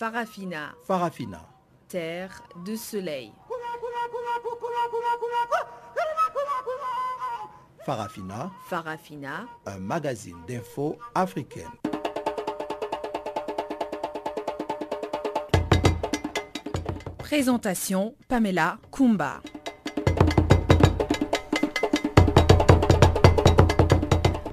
Farafina. Farafina. Terre de soleil. Farafina. Farafina. Un magazine d'infos africaine. Présentation Pamela Kumba.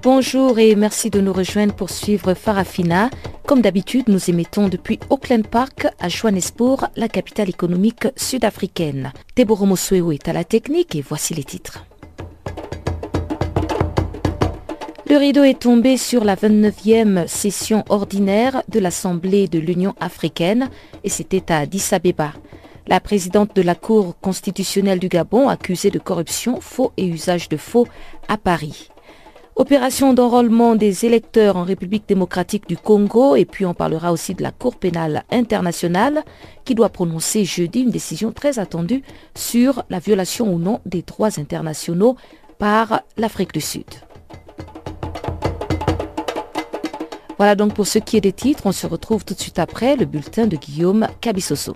Bonjour et merci de nous rejoindre pour suivre Farafina. Comme d'habitude, nous émettons depuis Auckland Park à Johannesburg, la capitale économique sud-africaine. Deborah Mosueo est à la technique et voici les titres. Le rideau est tombé sur la 29e session ordinaire de l'Assemblée de l'Union africaine et c'était à Addis Abeba. La présidente de la Cour constitutionnelle du Gabon accusée de corruption, faux et usage de faux à Paris. Opération d'enrôlement des électeurs en République démocratique du Congo et puis on parlera aussi de la Cour pénale internationale qui doit prononcer jeudi une décision très attendue sur la violation ou non des droits internationaux par l'Afrique du Sud. Voilà donc pour ce qui est des titres, on se retrouve tout de suite après le bulletin de Guillaume Cabissoso.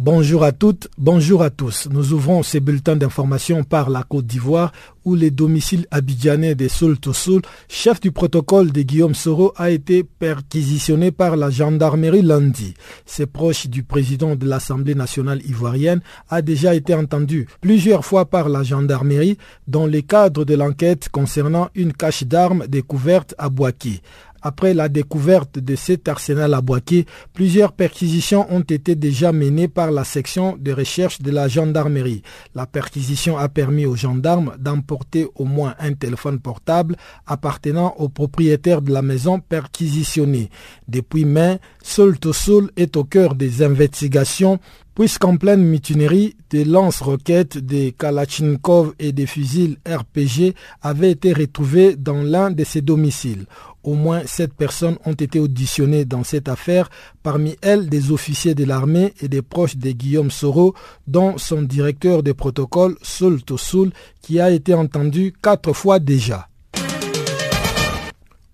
Bonjour à toutes, bonjour à tous. Nous ouvrons ces bulletins d'information par la Côte d'Ivoire où le domicile abidjanais de Soul Soul, chef du protocole de Guillaume Soro, a été perquisitionné par la gendarmerie lundi. Ses proches du président de l'Assemblée nationale ivoirienne a déjà été entendu plusieurs fois par la gendarmerie dans le cadre de l'enquête concernant une cache d'armes découverte à Boaki. Après la découverte de cet arsenal à Boaké, plusieurs perquisitions ont été déjà menées par la section de recherche de la gendarmerie. La perquisition a permis aux gendarmes d'emporter au moins un téléphone portable appartenant au propriétaire de la maison perquisitionnée. Depuis mai, Sol Sol est au cœur des investigations puisqu'en pleine mutinerie, des lance-roquettes, des Kalachnikov et des fusils RPG avaient été retrouvés dans l'un de ses domiciles. Au moins sept personnes ont été auditionnées dans cette affaire, parmi elles des officiers de l'armée et des proches de Guillaume Soro, dont son directeur de protocole, Soul Tosoul, qui a été entendu quatre fois déjà.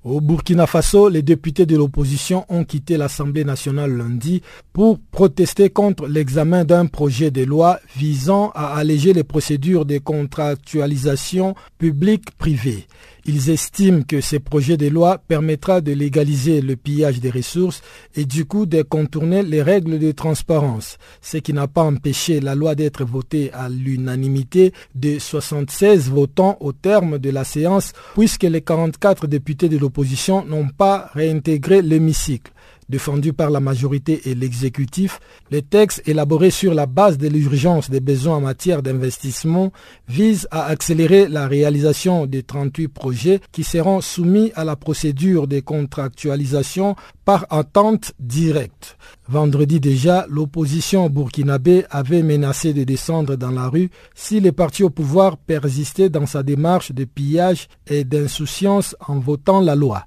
Au Burkina Faso, les députés de l'opposition ont quitté l'Assemblée nationale lundi pour protester contre l'examen d'un projet de loi visant à alléger les procédures de contractualisation publique-privée. Ils estiment que ce projet de loi permettra de légaliser le pillage des ressources et du coup de contourner les règles de transparence, ce qui n'a pas empêché la loi d'être votée à l'unanimité de 76 votants au terme de la séance puisque les 44 députés de l'opposition n'ont pas réintégré l'hémicycle défendu par la majorité et l'exécutif, le texte élaboré sur la base de l'urgence des besoins en matière d'investissement vise à accélérer la réalisation des 38 projets qui seront soumis à la procédure de contractualisation par attente directe. Vendredi déjà, l'opposition burkinabé avait menacé de descendre dans la rue si les partis au pouvoir persistaient dans sa démarche de pillage et d'insouciance en votant la loi.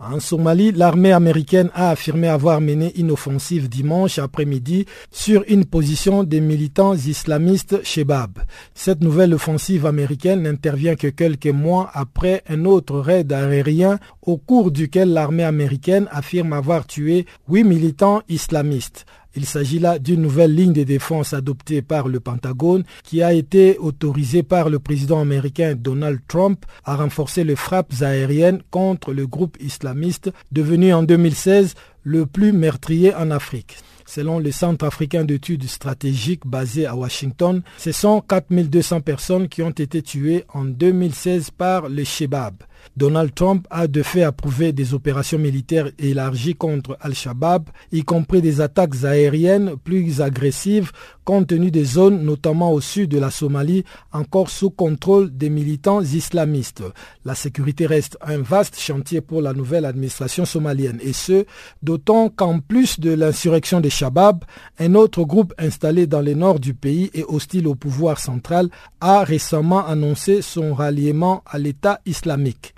En Somalie, l'armée américaine a affirmé avoir mené une offensive dimanche après-midi sur une position des militants islamistes Shebab. Cette nouvelle offensive américaine n'intervient que quelques mois après un autre raid aérien au cours duquel l'armée américaine affirme avoir tué huit militants islamistes. Il s'agit là d'une nouvelle ligne de défense adoptée par le Pentagone qui a été autorisée par le président américain Donald Trump à renforcer les frappes aériennes contre le groupe islamiste devenu en 2016 le plus meurtrier en Afrique. Selon le Centre africain d'études stratégiques basé à Washington, ce sont 4200 personnes qui ont été tuées en 2016 par le Shebab. Donald Trump a de fait approuvé des opérations militaires élargies contre Al-Shabaab, y compris des attaques aériennes plus agressives compte tenu des zones, notamment au sud de la Somalie, encore sous contrôle des militants islamistes. La sécurité reste un vaste chantier pour la nouvelle administration somalienne, et ce, d'autant qu'en plus de l'insurrection des Shabab, un autre groupe installé dans le nord du pays et hostile au pouvoir central a récemment annoncé son ralliement à l'État islamique.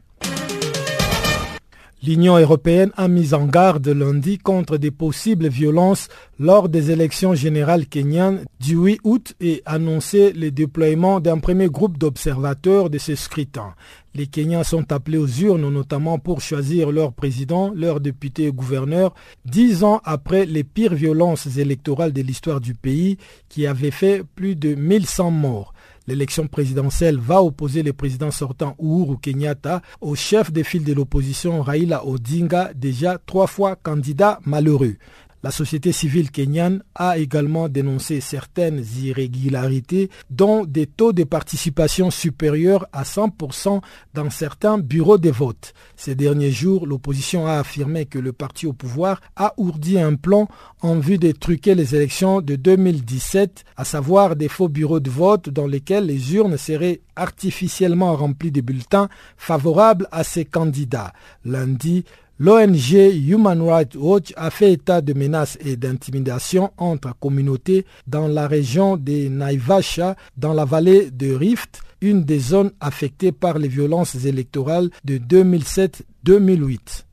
L'Union européenne a mis en garde lundi contre des possibles violences lors des élections générales kenyanes du 8 août et annoncé le déploiement d'un premier groupe d'observateurs de ces scrutins. Les Kenyans sont appelés aux urnes notamment pour choisir leur président, leur député et gouverneur, dix ans après les pires violences électorales de l'histoire du pays qui avaient fait plus de 1100 morts. L'élection présidentielle va opposer le président sortant Uhuru Kenyatta au chef des files de l'opposition Raila Odinga, déjà trois fois candidat malheureux. La société civile kenyane a également dénoncé certaines irrégularités, dont des taux de participation supérieurs à 100% dans certains bureaux de vote. Ces derniers jours, l'opposition a affirmé que le parti au pouvoir a ourdi un plan en vue de truquer les élections de 2017, à savoir des faux bureaux de vote dans lesquels les urnes seraient artificiellement remplies de bulletins favorables à ces candidats. Lundi, L'ONG Human Rights Watch a fait état de menaces et d'intimidation entre communautés dans la région de Naivasha, dans la vallée de Rift, une des zones affectées par les violences électorales de 2007-2008.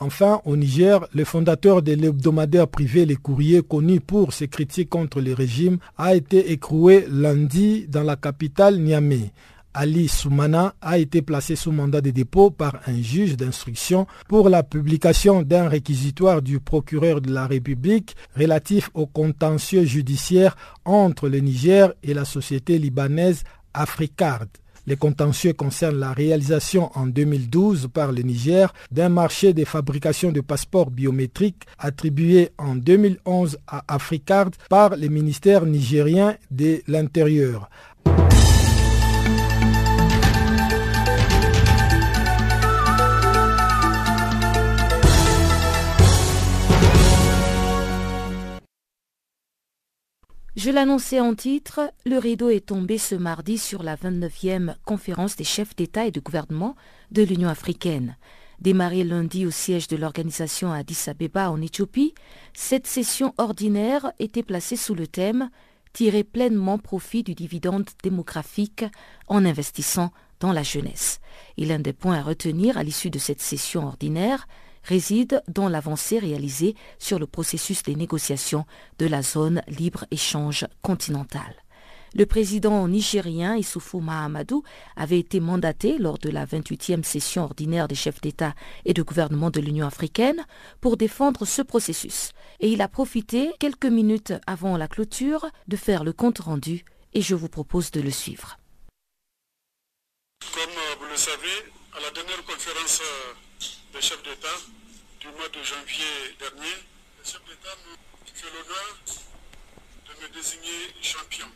Enfin, au Niger, le fondateur de l'hebdomadaire privé Les Courriers, connu pour ses critiques contre le régime, a été écroué lundi dans la capitale Niamey. Ali Soumana a été placé sous mandat de dépôt par un juge d'instruction pour la publication d'un réquisitoire du procureur de la République relatif au contentieux judiciaire entre le Niger et la société libanaise Africard. Les contentieux concernent la réalisation en 2012 par le Niger d'un marché de fabrication de passeports biométriques attribué en 2011 à Africard par le ministère nigérien de l'Intérieur. Je l'annonçais en titre, le rideau est tombé ce mardi sur la 29e conférence des chefs d'État et de gouvernement de l'Union africaine. Démarrée lundi au siège de l'organisation à Addis Abeba en Éthiopie, cette session ordinaire était placée sous le thème Tirer pleinement profit du dividende démographique en investissant dans la jeunesse. Et l'un des points à retenir à l'issue de cette session ordinaire, réside dans l'avancée réalisée sur le processus des négociations de la zone libre-échange continentale. Le président nigérien Issoufou Mahamadou avait été mandaté lors de la 28e session ordinaire des chefs d'État et de gouvernement de l'Union africaine pour défendre ce processus. Et il a profité quelques minutes avant la clôture de faire le compte rendu et je vous propose de le suivre. Comme euh, vous le savez, à la dernière conférence euh, des chefs d'État du mois de janvier dernier, le chef d'État me fait l'honneur de me désigner champion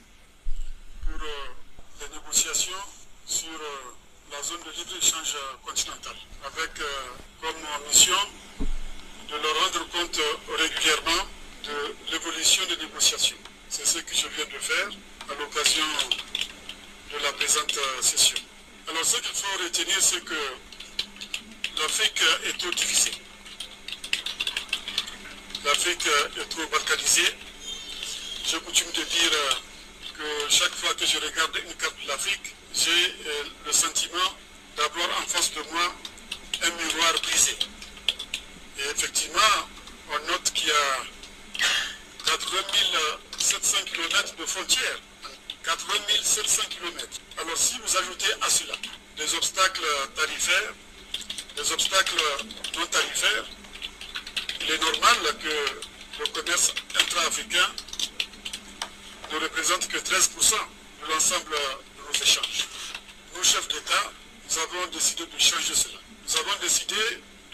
pour euh, les négociations sur euh, la zone de libre-échange continental, avec euh, comme mission de leur rendre compte régulièrement de l'évolution des négociations. C'est ce que je viens de faire à l'occasion de la présente session. Alors ce qu'il faut retenir, c'est que l'Afrique est trop divisée. Est trop balkanisée. J'ai coutume de dire que chaque fois que je regarde une carte de l'Afrique, j'ai le sentiment d'avoir en face de moi un miroir brisé. Et effectivement, on note qu'il y a 80 700 km de frontières. 80 700 km. Alors si vous ajoutez à cela des obstacles tarifaires, des obstacles non tarifaires, il est normal que le commerce intra-africain ne représente que 13% de l'ensemble de nos échanges. Nous, chefs d'État, nous avons décidé de changer cela. Nous avons décidé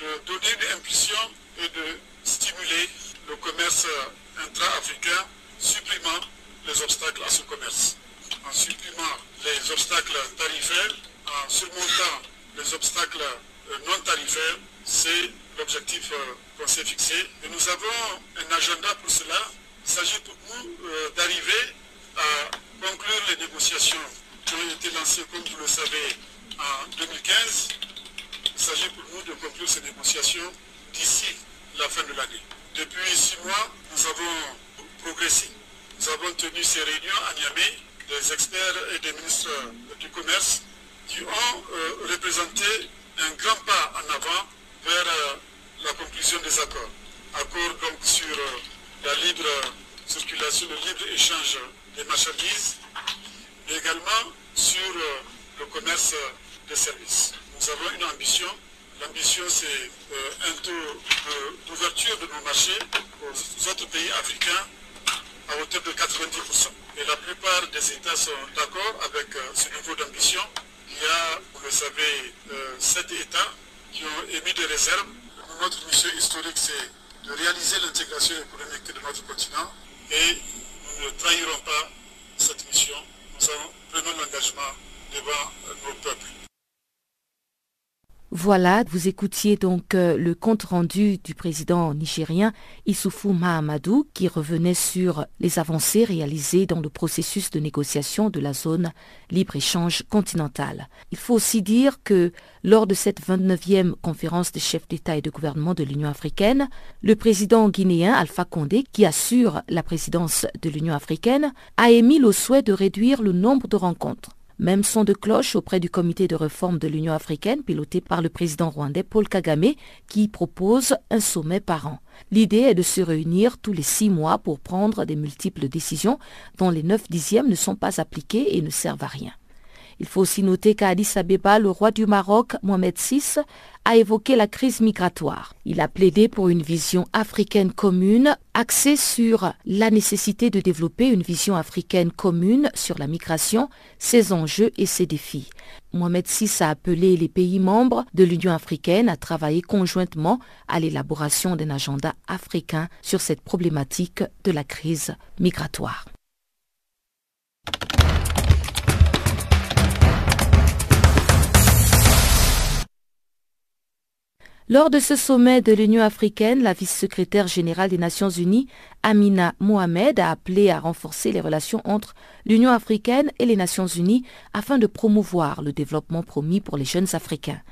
de donner une impulsion et de stimuler le commerce intra-africain, supprimant les obstacles à ce commerce. En supprimant les obstacles tarifaires, en surmontant les obstacles non tarifaires. C'est l'objectif qu'on s'est fixé. Et nous avons un agenda pour cela. Il s'agit pour nous d'arriver à conclure les négociations qui ont été lancées, comme vous le savez, en 2015. Il s'agit pour nous de conclure ces négociations d'ici la fin de l'année. Depuis six mois, nous avons progressé. Nous avons tenu ces réunions à Niamey, des experts et des ministres du Commerce qui ont euh, représenté un grand pas en avant vers euh, la conclusion des accords. Accords donc sur euh, la libre circulation, le libre échange des marchandises, mais également sur le commerce des services. Nous avons une ambition. L'ambition, c'est un taux d'ouverture de nos marchés aux autres pays africains à hauteur de 90%. Et la plupart des États sont d'accord avec ce niveau d'ambition. Il y a, vous le savez, sept États qui ont émis des réserves. Notre mission historique, c'est de réaliser l'intégration économique de notre continent et nous ne trahirons pas cette mission. Nous prenons l'engagement devant nos peuples. Voilà, vous écoutiez donc le compte rendu du président nigérien Issoufou Mahamadou qui revenait sur les avancées réalisées dans le processus de négociation de la zone libre-échange continentale. Il faut aussi dire que lors de cette 29e conférence des chefs d'État et de gouvernement de l'Union africaine, le président guinéen Alpha Condé, qui assure la présidence de l'Union africaine, a émis le souhait de réduire le nombre de rencontres. Même son de cloche auprès du comité de réforme de l'Union africaine piloté par le président rwandais Paul Kagame qui propose un sommet par an. L'idée est de se réunir tous les six mois pour prendre des multiples décisions dont les neuf dixièmes ne sont pas appliquées et ne servent à rien. Il faut aussi noter qu'à Addis Abeba, le roi du Maroc, Mohamed VI, a évoqué la crise migratoire. Il a plaidé pour une vision africaine commune axée sur la nécessité de développer une vision africaine commune sur la migration, ses enjeux et ses défis. Mohamed VI a appelé les pays membres de l'Union africaine à travailler conjointement à l'élaboration d'un agenda africain sur cette problématique de la crise migratoire. Lors de ce sommet de l'Union africaine, la vice-secrétaire générale des Nations unies, Amina Mohamed, a appelé à renforcer les relations entre l'Union africaine et les Nations unies afin de promouvoir le développement promis pour les jeunes Africains.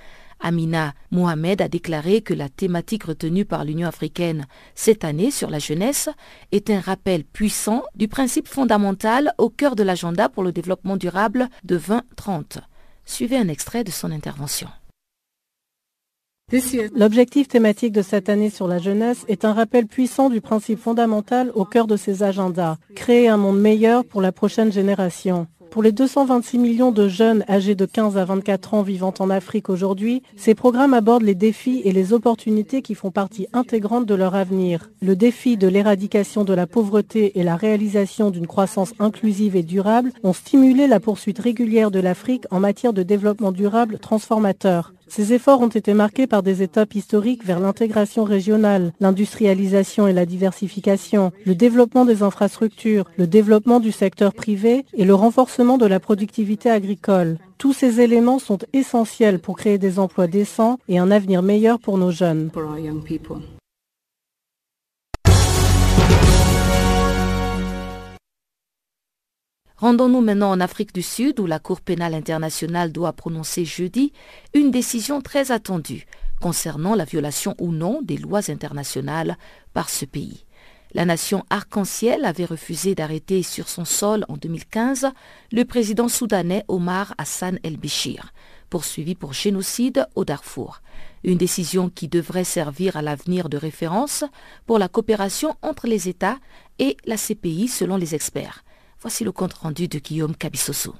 Amina Mohamed a déclaré que la thématique retenue par l'Union africaine cette année sur la jeunesse est un rappel puissant du principe fondamental au cœur de l'agenda pour le développement durable de 2030. Suivez un extrait de son intervention. L'objectif thématique de cette année sur la jeunesse est un rappel puissant du principe fondamental au cœur de ces agendas, créer un monde meilleur pour la prochaine génération. Pour les 226 millions de jeunes âgés de 15 à 24 ans vivant en Afrique aujourd'hui, ces programmes abordent les défis et les opportunités qui font partie intégrante de leur avenir. Le défi de l'éradication de la pauvreté et la réalisation d'une croissance inclusive et durable ont stimulé la poursuite régulière de l'Afrique en matière de développement durable transformateur. Ces efforts ont été marqués par des étapes historiques vers l'intégration régionale, l'industrialisation et la diversification, le développement des infrastructures, le développement du secteur privé et le renforcement de la productivité agricole. Tous ces éléments sont essentiels pour créer des emplois décents et un avenir meilleur pour nos jeunes. Rendons-nous maintenant en Afrique du Sud où la Cour pénale internationale doit prononcer jeudi une décision très attendue concernant la violation ou non des lois internationales par ce pays. La nation arc-en-ciel avait refusé d'arrêter sur son sol en 2015 le président soudanais Omar Hassan el-Béchir, poursuivi pour génocide au Darfour. Une décision qui devrait servir à l'avenir de référence pour la coopération entre les États et la CPI selon les experts. Voici le compte rendu de Guillaume Cabissoso.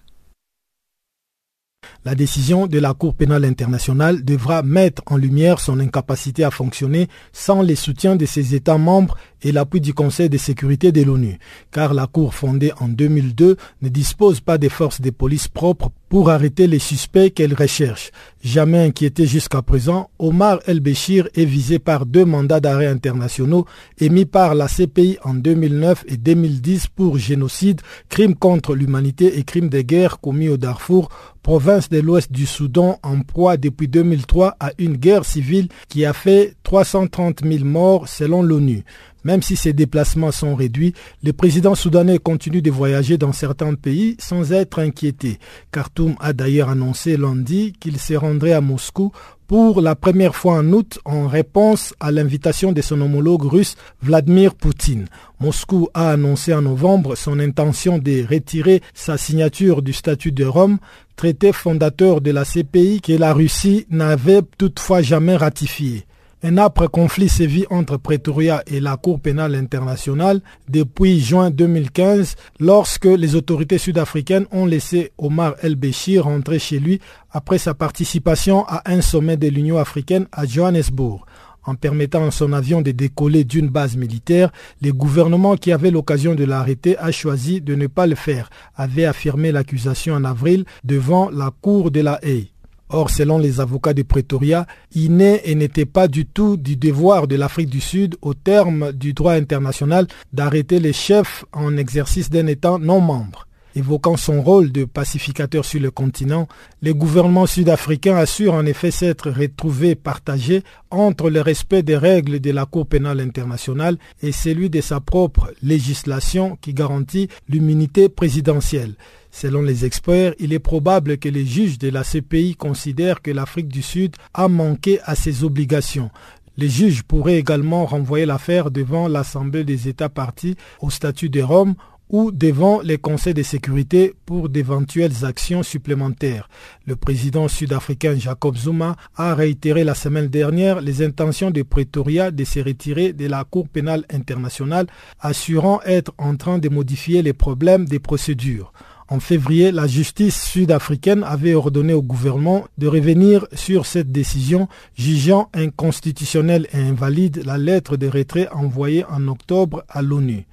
La décision de la Cour pénale internationale devra mettre en lumière son incapacité à fonctionner sans les soutiens de ses États membres et l'appui du Conseil de sécurité de l'ONU, car la Cour fondée en 2002 ne dispose pas des forces de police propres pour arrêter les suspects qu'elle recherche. Jamais inquiété jusqu'à présent, Omar El-Béchir est visé par deux mandats d'arrêt internationaux émis par la CPI en 2009 et 2010 pour génocide, crime contre l'humanité et crime de guerre commis au Darfour, province de l'ouest du Soudan en proie depuis 2003 à une guerre civile qui a fait 330 000 morts selon l'ONU. Même si ces déplacements sont réduits, le président soudanais continue de voyager dans certains pays sans être inquiété. Khartoum a d'ailleurs annoncé lundi qu'il se rendrait à Moscou pour la première fois en août en réponse à l'invitation de son homologue russe Vladimir Poutine. Moscou a annoncé en novembre son intention de retirer sa signature du statut de Rome, traité fondateur de la CPI que la Russie n'avait toutefois jamais ratifié. Un âpre conflit sévit entre Pretoria et la Cour pénale internationale depuis juin 2015 lorsque les autorités sud-africaines ont laissé Omar El-Béchir rentrer chez lui après sa participation à un sommet de l'Union africaine à Johannesburg. En permettant à son avion de décoller d'une base militaire, le gouvernement qui avait l'occasion de l'arrêter a choisi de ne pas le faire, avait affirmé l'accusation en avril devant la Cour de la Haye. Or, selon les avocats de Pretoria, il n'est et n'était pas du tout du devoir de l'Afrique du Sud, au terme du droit international, d'arrêter les chefs en exercice d'un État non membre. Évoquant son rôle de pacificateur sur le continent, le gouvernement sud-africain assure en effet s'être retrouvé partagé entre le respect des règles de la Cour pénale internationale et celui de sa propre législation qui garantit l'immunité présidentielle. Selon les experts, il est probable que les juges de la CPI considèrent que l'Afrique du Sud a manqué à ses obligations. Les juges pourraient également renvoyer l'affaire devant l'Assemblée des États partis au statut de Rome ou devant les conseils de sécurité pour d'éventuelles actions supplémentaires. Le président sud-africain Jacob Zuma a réitéré la semaine dernière les intentions de Pretoria de se retirer de la Cour pénale internationale, assurant être en train de modifier les problèmes des procédures. En février, la justice sud-africaine avait ordonné au gouvernement de revenir sur cette décision, jugeant inconstitutionnelle et invalide la lettre de retrait envoyée en octobre à l'ONU.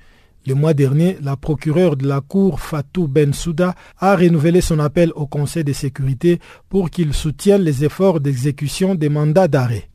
Le mois dernier, la procureure de la Cour Fatou Bensouda a renouvelé son appel au Conseil de sécurité pour qu'il soutienne les efforts d'exécution des mandats d'arrêt.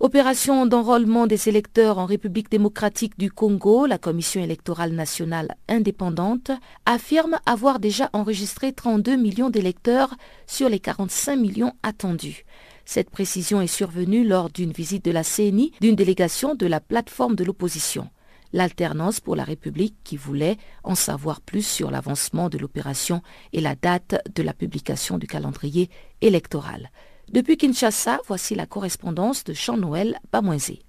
Opération d'enrôlement des électeurs en République démocratique du Congo, la Commission électorale nationale indépendante affirme avoir déjà enregistré 32 millions d'électeurs sur les 45 millions attendus. Cette précision est survenue lors d'une visite de la CNI d'une délégation de la plateforme de l'opposition. L'alternance pour la République qui voulait en savoir plus sur l'avancement de l'opération et la date de la publication du calendrier électoral. Depuis Kinshasa, voici la correspondance de Jean-Noël Bamoisé.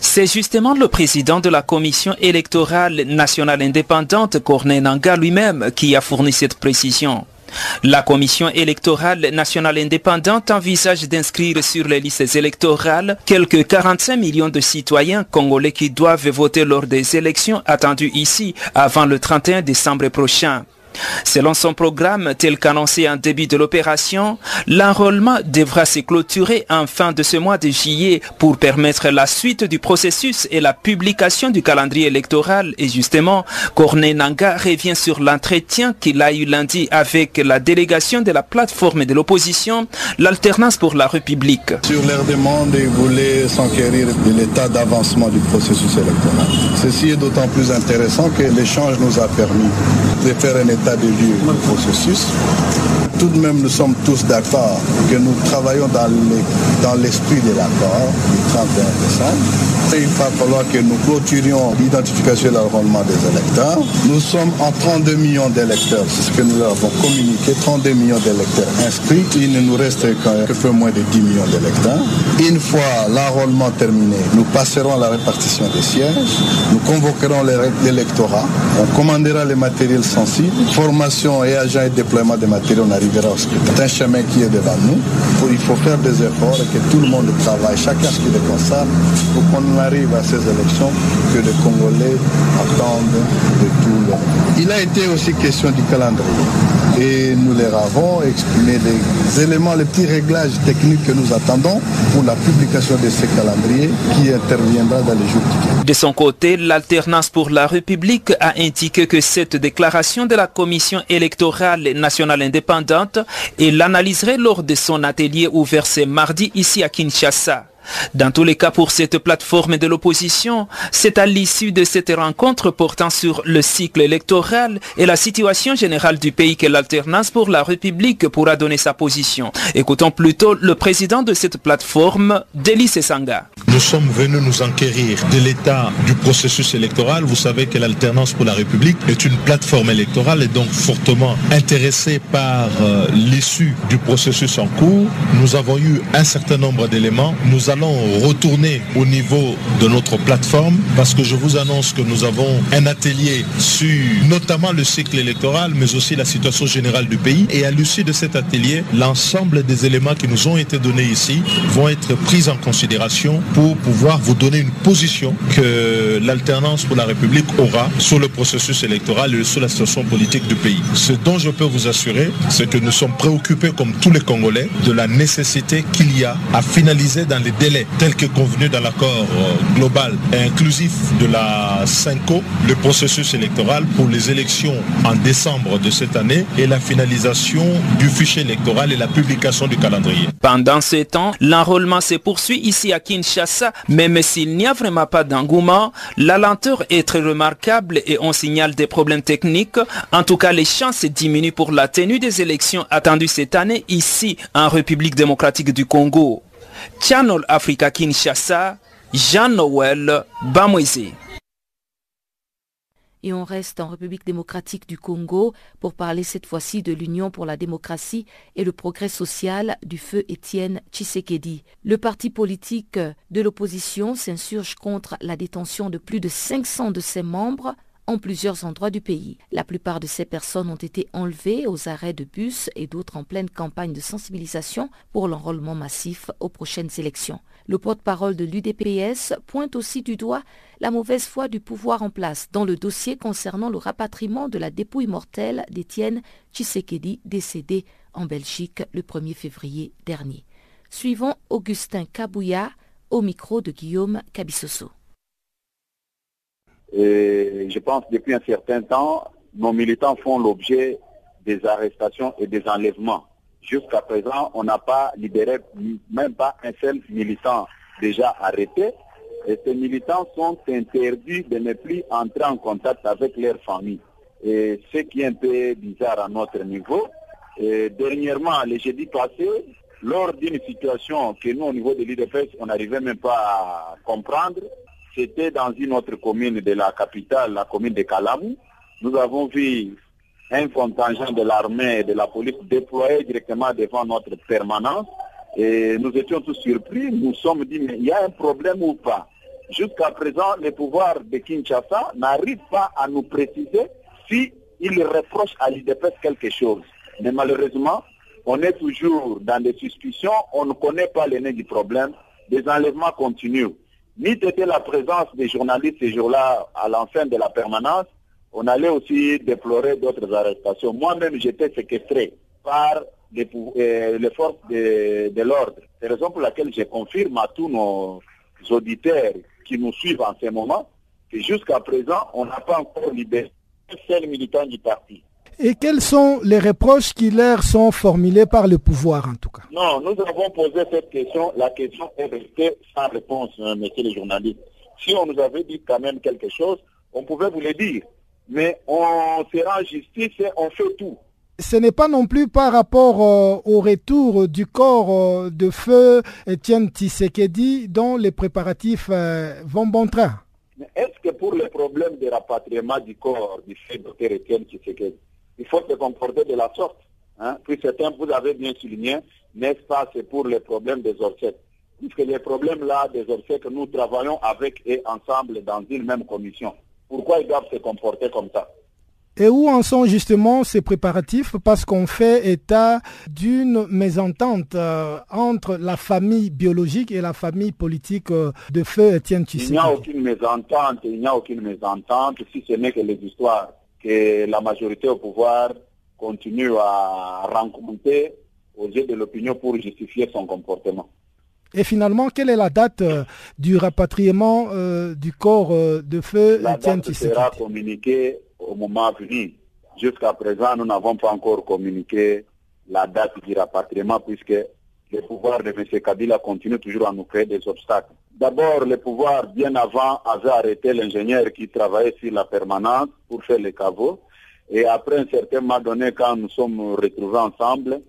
C'est justement le président de la Commission électorale nationale indépendante, Corneille Nanga lui-même, qui a fourni cette précision. La Commission électorale nationale indépendante envisage d'inscrire sur les listes électorales quelques 45 millions de citoyens congolais qui doivent voter lors des élections attendues ici avant le 31 décembre prochain. Selon son programme tel qu'annoncé en début de l'opération, l'enrôlement devra se clôturer en fin de ce mois de juillet pour permettre la suite du processus et la publication du calendrier électoral. Et justement, Corneille Nanga revient sur l'entretien qu'il a eu lundi avec la délégation de la plateforme de l'opposition, l'alternance pour la République. Sur leur demande, ils voulaient s'enquérir de l'état d'avancement du processus électoral. Ceci est d'autant plus intéressant que l'échange nous a permis de faire un état de lieu du processus. Tout de même, nous sommes tous d'accord que nous travaillons dans l'esprit de l'accord du 31 décembre. Et il va falloir que nous clôturions l'identification et l'enrôlement des électeurs. Nous sommes en 32 millions d'électeurs, c'est ce que nous avons communiqué, 32 millions d'électeurs inscrits. Il ne nous reste que peu moins de 10 millions d'électeurs. Une fois l'enrôlement terminé, nous passerons à la répartition des sièges, nous convoquerons l'électorat, on commandera les matériels sensibles, formation et agents et déploiement des matériaux, on arrivera C'est un chemin qui est devant nous. Il faut faire des efforts et que tout le monde travaille, chacun ce qui le concerne, pour qu'on arrive à ces élections que les Congolais attendent de tout le monde. Il a été aussi question du calendrier. Et nous leur avons exprimé les éléments, les petits réglages techniques que nous attendons pour la publication de ce calendrier qui interviendra dans les jours qui viennent. De son côté, l'alternance pour la République a indiqué que cette déclaration de la Commission électorale nationale indépendante et l'analyserait lors de son atelier ouvert ce mardi ici à Kinshasa. Dans tous les cas, pour cette plateforme de l'opposition, c'est à l'issue de cette rencontre portant sur le cycle électoral et la situation générale du pays que l'alternance pour la République pourra donner sa position. Écoutons plutôt le président de cette plateforme, Delis Sanga. Nous sommes venus nous enquérir de l'état du processus électoral. Vous savez que l'alternance pour la République est une plateforme électorale et donc fortement intéressée par euh, l'issue du processus en cours. Nous avons eu un certain nombre d'éléments. Nous retourner au niveau de notre plateforme parce que je vous annonce que nous avons un atelier sur notamment le cycle électoral mais aussi la situation générale du pays et à l'issue de cet atelier, l'ensemble des éléments qui nous ont été donnés ici vont être pris en considération pour pouvoir vous donner une position que l'alternance pour la République aura sur le processus électoral et sur la situation politique du pays. Ce dont je peux vous assurer, c'est que nous sommes préoccupés comme tous les Congolais de la nécessité qu'il y a à finaliser dans les tels que convenus dans l'accord euh, global inclusif de la CINCO le processus électoral pour les élections en décembre de cette année et la finalisation du fichier électoral et la publication du calendrier. Pendant ce temps, l'enrôlement se poursuit ici à Kinshasa, même s'il n'y a vraiment pas d'engouement, la lenteur est très remarquable et on signale des problèmes techniques. En tout cas, les chances diminuent pour la tenue des élections attendues cette année ici en République démocratique du Congo. Channel Africa Kinshasa, Jean-Noël Bamoisé. Et on reste en République démocratique du Congo pour parler cette fois-ci de l'Union pour la démocratie et le progrès social du feu Étienne Tshisekedi. Le parti politique de l'opposition s'insurge contre la détention de plus de 500 de ses membres en plusieurs endroits du pays. La plupart de ces personnes ont été enlevées aux arrêts de bus et d'autres en pleine campagne de sensibilisation pour l'enrôlement massif aux prochaines élections. Le porte-parole de l'UDPS pointe aussi du doigt la mauvaise foi du pouvoir en place dans le dossier concernant le rapatriement de la dépouille mortelle d'Étienne Tshisekedi décédé en Belgique le 1er février dernier. Suivons Augustin Kabouya au micro de Guillaume Cabissoso. Et je pense depuis un certain temps, nos militants font l'objet des arrestations et des enlèvements. Jusqu'à présent, on n'a pas libéré même pas un seul militant déjà arrêté. Et ces militants sont interdits de ne plus entrer en contact avec leurs familles. Et ce qui est un peu bizarre à notre niveau. Et dernièrement, le jeudi passé, lors d'une situation que nous, au niveau de l'IDFS, on n'arrivait même pas à comprendre, c'était dans une autre commune de la capitale, la commune de Kalamou. Nous avons vu un contingent de l'armée et de la police déployé directement devant notre permanence. Et nous étions tous surpris. Nous sommes dit, mais il y a un problème ou pas? Jusqu'à présent, les pouvoirs de Kinshasa n'arrivent pas à nous préciser si ils reprochent à l'IDPS quelque chose. Mais malheureusement, on est toujours dans des suspicions, on ne connaît pas les nez du problème, des enlèvements continuent. Ni était la présence des journalistes ces jours-là à l'enceinte de la permanence, on allait aussi déplorer d'autres arrestations. Moi-même, j'étais séquestré par les, forces de, de l'ordre. C'est la raison pour laquelle je confirme à tous nos auditeurs qui nous suivent en ce moment que jusqu'à présent, on n'a pas encore libéré un seul militant du parti. Et quels sont les reproches qui leur sont formulés par le pouvoir en tout cas Non, nous avons posé cette question. La question est restée sans réponse, hein, monsieur le journaliste. Si on nous avait dit quand même quelque chose, on pouvait vous le dire. Mais on sera en justice et on fait tout. Ce n'est pas non plus par rapport euh, au retour du corps euh, de feu Etienne Tshisekedi dont les préparatifs euh, vont bon train. Est-ce que pour le problème de rapatriement du corps du feu Dr Etienne Tshisekedi, il faut se comporter de la sorte hein? Puis certains, vous avez bien souligné, n'est-ce pas, c'est pour les problèmes des orchettes. Puisque les problèmes là des orchettes, nous travaillons avec et ensemble dans une même commission. Pourquoi ils doivent se comporter comme ça? Et où en sont justement ces préparatifs? Parce qu'on fait état d'une mésentente euh, entre la famille biologique et la famille politique euh, de feu Étienne Tshisekedi. Il n'y a aucune mésentente, il n'y a aucune mésentente, si ce n'est que les histoires que la majorité au pouvoir continue à rencontrer aux yeux de l'opinion pour justifier son comportement. Et finalement, quelle est la date euh, du rapatriement euh, du corps euh, de feu La date sera communiquée au moment venu. Jusqu'à présent, nous n'avons pas encore communiqué la date du rapatriement puisque les pouvoirs de M. Kabila continuent toujours à nous créer des obstacles. D'abord, les pouvoirs, bien avant, avaient arrêté l'ingénieur qui travaillait sur la permanence pour faire les caveaux. Et après un certain moment donné, quand nous sommes retrouvés ensemble,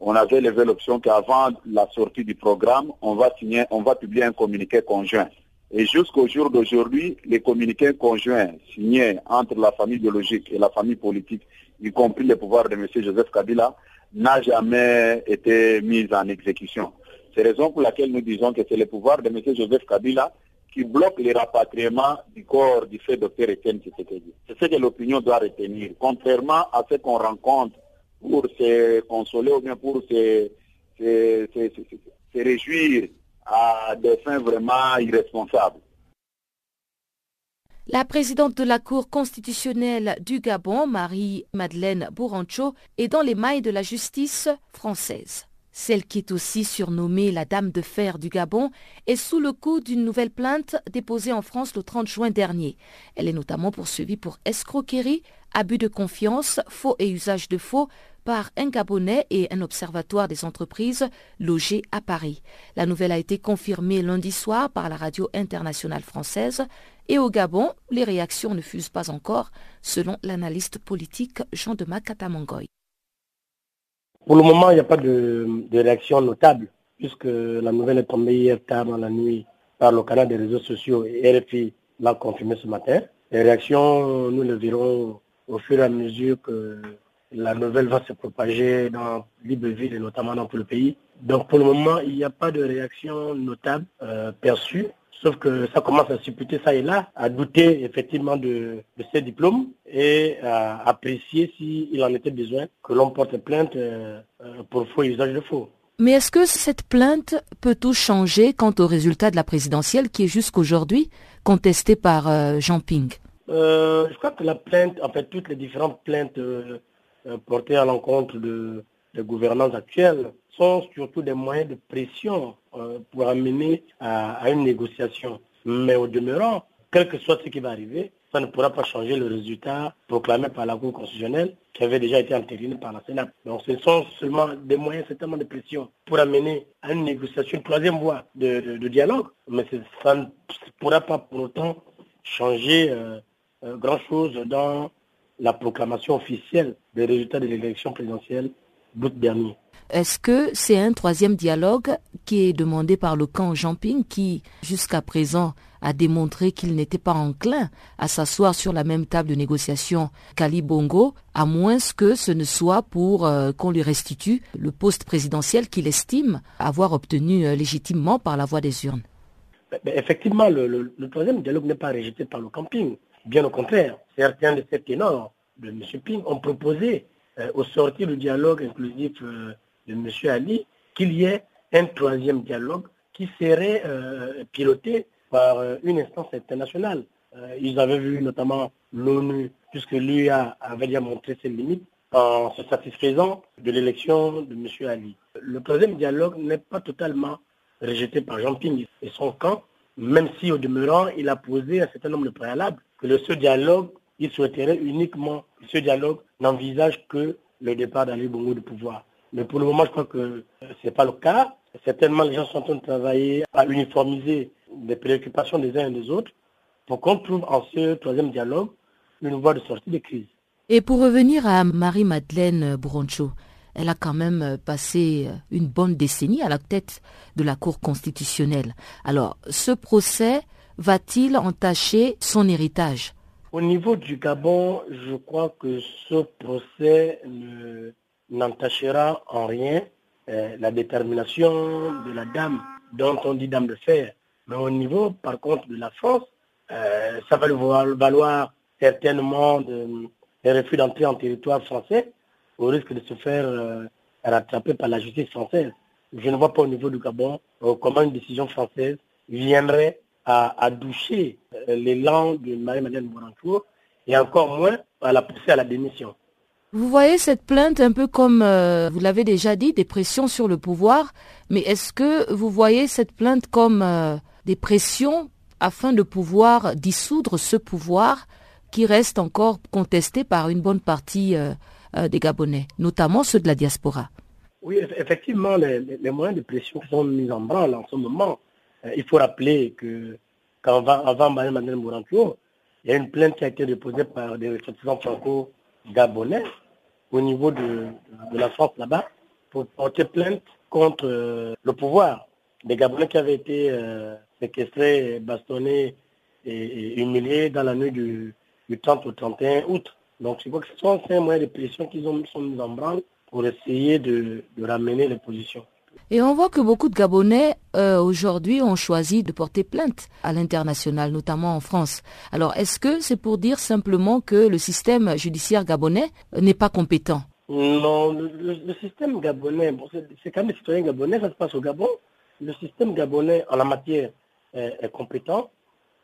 on avait levé l'option qu'avant la sortie du programme, on va signer, on va publier un communiqué conjoint. Et jusqu'au jour d'aujourd'hui, les communiqués conjoints signés entre la famille biologique et la famille politique, y compris les pouvoirs de M. Joseph Kabila, n'a jamais été mis en exécution. C'est la raison pour laquelle nous disons que c'est le pouvoir de M. Joseph Kabila qui bloque les rapatriements du corps du fait Dr Etienne Tshisekedi. C'est ce que l'opinion doit retenir. Contrairement à ce qu'on rencontre pour se consoler ou bien pour se, se, se, se réjouir à des fins vraiment irresponsables. La présidente de la Cour constitutionnelle du Gabon, Marie-Madeleine Bourancho, est dans les mailles de la justice française. Celle qui est aussi surnommée la Dame de Fer du Gabon est sous le coup d'une nouvelle plainte déposée en France le 30 juin dernier. Elle est notamment poursuivie pour escroquerie, abus de confiance, faux et usage de faux par un Gabonais et un observatoire des entreprises logés à Paris. La nouvelle a été confirmée lundi soir par la radio internationale française et au Gabon, les réactions ne fusent pas encore, selon l'analyste politique Jean de Makatamangoy. Pour le moment, il n'y a pas de, réaction notable, puisque la nouvelle est tombée hier tard dans la nuit par le canal des réseaux sociaux et RFI l'a confirmé ce matin. Les réactions, nous les verrons au fur et à mesure que la nouvelle va se propager dans Libreville et notamment dans tout le pays. Donc pour le moment, il n'y a pas de réaction notable euh, perçue. Sauf que ça commence à supputer ça et là, à douter effectivement de, de ces diplômes et à apprécier s'il en était besoin que l'on porte plainte euh, euh, pour faux usage de faux. Mais est-ce que cette plainte peut tout changer quant au résultat de la présidentielle qui est jusqu'aujourd'hui contesté par euh, Jean Ping? Je crois que la plainte, en fait, toutes les différentes plaintes portées à l'encontre de, de gouvernance actuelle sont surtout des moyens de pression euh, pour amener à, une négociation. Mais au demeurant, quel que soit ce qui va arriver, ça ne pourra pas changer le résultat proclamé par la Cour constitutionnelle qui avait déjà été entériné par la Sénat. Donc ce sont seulement des moyens certainement de pression pour amener à une négociation, une troisième voie de, dialogue, mais ça ne pourra pas pour autant changer euh, euh, grand-chose dans la proclamation officielle des résultats de l'élection présidentielle d'août dernier. Est-ce que c'est un troisième dialogue qui est demandé par le camp Jean-Ping qui, jusqu'à présent, a démontré qu'il n'était pas enclin à s'asseoir sur la même table de négociation qu'Ali Bongo, à moins que ce ne soit pour euh, qu'on lui restitue le poste présidentiel qu'il estime avoir obtenu euh, légitimement par la voie des urnes? Effectivement, le, troisième dialogue n'est pas rejeté par le camping. Bien au contraire, certains de ces ténors de M. Ping ont proposé, euh, au sortir du dialogue inclusif de M. Ali qu'il y ait un troisième dialogue qui serait euh, piloté par euh, une instance internationale. Euh, ils avaient vu notamment l'ONU, puisque lui avait déjà montré ses limites en se satisfaisant de l'élection de M. Ali. Le troisième dialogue n'est pas totalement rejeté par Jean Ping et son camp, même si au demeurant, il a posé un certain nombre de préalables, que ce dialogue, il souhaiterait uniquement, ce dialogue n'envisage que le départ d'Ali Bongo du pouvoir. Mais pour le moment, je crois que ce n'est pas le cas. Certainement, les gens sont en train de travailler à uniformiser les préoccupations des uns et des autres pour qu'on trouve en ce troisième dialogue une voie de sortie de crise. Et pour revenir à Marie-Madeleine Broncho, elle a quand même passé une bonne décennie à la tête de la Cour constitutionnelle. Alors, ce procès va-t-il entacher son héritage? Au niveau du Gabon, je crois que ce procès ne n'entachera en rien euh, la détermination de la dame dont on dit dame de fer. Mais au niveau, par contre, de la France, euh, ça va valoir certainement de, refus d'entrer en territoire français au risque de se faire euh, rattraper par la justice française. Je ne vois pas au niveau du Gabon comment une décision française viendrait à, doucher l'élan de Marie-Madeleine Borancourt et encore moins à la pousser à la démission. Vous voyez cette plainte un peu comme, euh, vous l'avez déjà dit, des pressions sur le pouvoir, mais est-ce que vous voyez cette plainte comme euh, des pressions afin de pouvoir dissoudre ce pouvoir qui reste encore contesté par une bonne partie euh, des Gabonais, notamment ceux de la diaspora? Oui, effectivement, les, moyens de pression sont mis en branle en ce moment, il faut rappeler que qu'avant avant il y a une plainte qui a été déposée par des ressortissants franco-gabonais au niveau de, la France là-bas pour porter plainte contre le pouvoir des Gabonais qui avaient été euh, séquestrés, bastonnés et, humiliés dans la nuit du, 30 au 31 août. Donc je crois que ce sont ces moyens de pression qu'ils ont mis en branle pour essayer de, ramener les positions. Et on voit que beaucoup de Gabonais euh, aujourd'hui ont choisi de porter plainte à l'international, notamment en France. Alors est-ce que c'est pour dire simplement que le système judiciaire gabonais n'est pas compétent? Non, le, système gabonais, c'est quand même des citoyens gabonais, ça se passe au Gabon le système gabonais en la matière est, compétent,